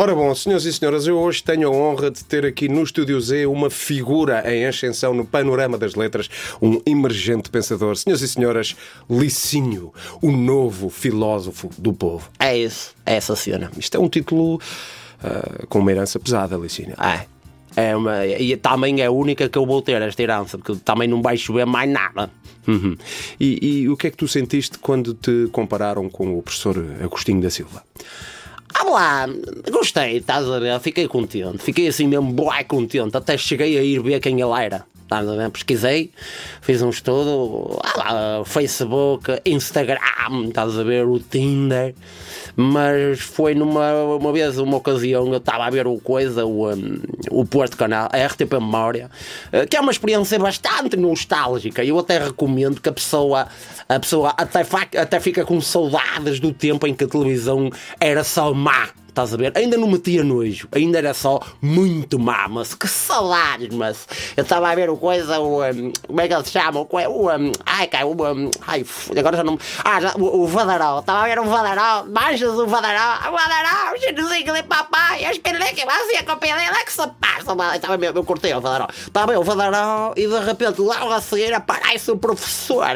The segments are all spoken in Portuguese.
Ora bom, senhoras e senhoras, eu hoje tenho a honra de ter aqui no Estúdio Z uma figura em ascensão no panorama das letras, um emergente pensador. Senhoras e senhoras, Licinho, o novo filósofo do povo. É isso, é essa cena. Isto é um título uh, com uma herança pesada, Licinho. É. É uma, e também é a única que eu vou ter, esta herança, porque também não vai chover mais nada. Uhum. E, e o que é que tu sentiste quando te compararam com o professor Agostinho da Silva? Ah lá, gostei, estás a ver? Fiquei contente, fiquei assim mesmo bué contente, até cheguei a ir ver quem ele era. Pesquisei, fiz um estudo, ah Facebook, Instagram, estás a ver, o Tinder, mas foi numa uma vez, uma ocasião, eu estava a ver o coisa, o, um, o Porto Canal, a RTP Memória, eh, que é uma experiência bastante nostálgica. Eu até recomendo que a pessoa, a pessoa até, até fica com saudades do tempo em que a televisão era só má estás a ver? Ainda não metia nojo, ainda era só muito má, mas que salários, mas eu estava a ver o coisa, o, como é que se chama? O, ai, cara, o, ai, agora já não. Ah, já, o, o Vadarol, estava a ver o Vadarol, manchas o Vadarol, o Vadarol, o genozinho de papai, eu esperei que ser a copia dele, é que se passa, estava mesmo, eu cortei o Vadarol, estava bem o Vadarol e de repente logo a seguir aparece o professor.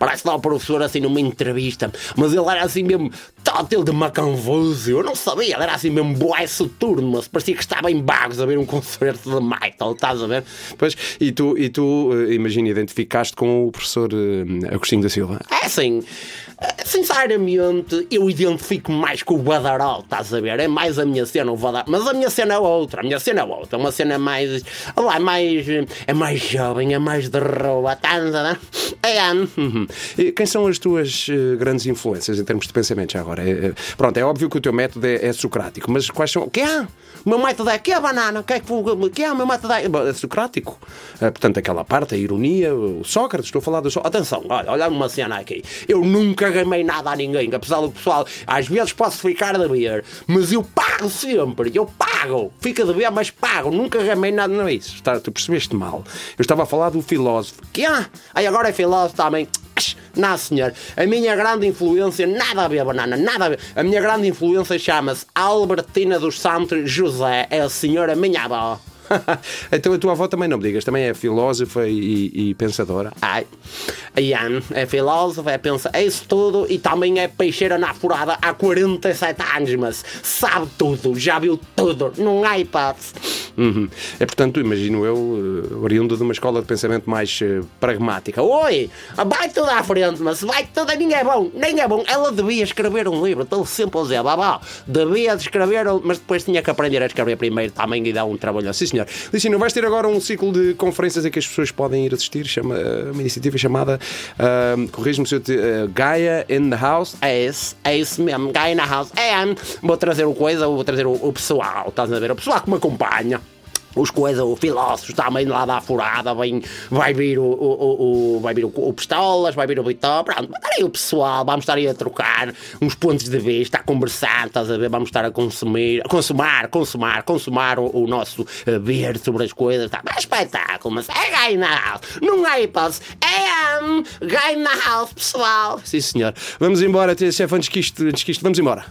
Parece lá o professor assim numa entrevista, mas ele era assim mesmo tótil de macanvoso. Eu não sabia, ele era assim mesmo boé soturno, mas parecia que estava em Bagos a ver um concerto de metal, estás a ver? Pois, e tu, e tu eh, imagina, identificaste com o professor uh, Agostinho da Silva? É assim. Sinceramente, eu identifico mais com o Badarol, estás a ver? É mais a minha cena, o Badarol. Mas a minha cena é outra, a minha cena é outra. Uma cena mais. Olá, é mais. É mais jovem, é mais de roupa, estás a ver? É. Uhum. Quem são as tuas uh, grandes influências em termos de pensamento já agora? É, é, pronto, é óbvio que o teu método é, é socrático, mas quais são. Que é? Meu método é que é banana, que é, que é o meu método é, é socrático. É, portanto, aquela parte, a ironia, o Sócrates, estou a falar do Sócrates. Atenção, olha, olha uma cena aqui. Eu nunca gamei nada a ninguém, apesar do pessoal, às vezes posso ficar de ver, mas eu pago sempre, eu pago. Fica de ver, mas pago. Nunca gamei nada, não é isso. Está, tu percebeste mal. Eu estava a falar do filósofo. Que é? Aí agora é filósofo também. Não, senhor. A minha grande influência, nada a ver, banana, nada a ver. A minha grande influência chama-se Albertina dos Santos José. É a senhora minha avó. então a tua avó também não me digas, também é filósofa e, e pensadora. Ai, Ian é filósofa, é pensa, é isso tudo e também é peixeira na furada há 47 anos, mas sabe tudo, já viu tudo, não há. Uhum. É portanto, imagino eu, eh, oriundo de uma escola de pensamento mais uh, pragmática. Oi, vai tudo à frente, mas vai tudo, nem é bom, nem é bom. Ela devia escrever um livro, sempre a dizer, babá, devia escrever, mas depois tinha que aprender a escrever primeiro também e dar um trabalho. Sim, senhor. Licínio, vais ter agora um ciclo de conferências em que as pessoas podem ir assistir, chama, eh, uma iniciativa chamada, uh, corrijo-me se eu te, uh, Gaia in the House. É isso, é isso mesmo, Gaia in the House. É, vou trazer o coisa, vou trazer o, o pessoal, estás a ver? O pessoal que me acompanha os coisas, o filósofos também lá da furada, vem, vai vir o, o, o vai vir o, o Pistolas, vai vir o Vitor, pronto, aí o pessoal, vamos estar aí a trocar uns pontos de vista, a conversar, estás a ver, vamos estar a consumir, a consumar, consumar, consumar o, o nosso uh, ver sobre as coisas, tá, é espetáculo, mas é gai na house, não há hipótese, é um, gai na house, pessoal. Sim senhor, vamos embora, chefe, antes que isto, antes que isto, vamos embora.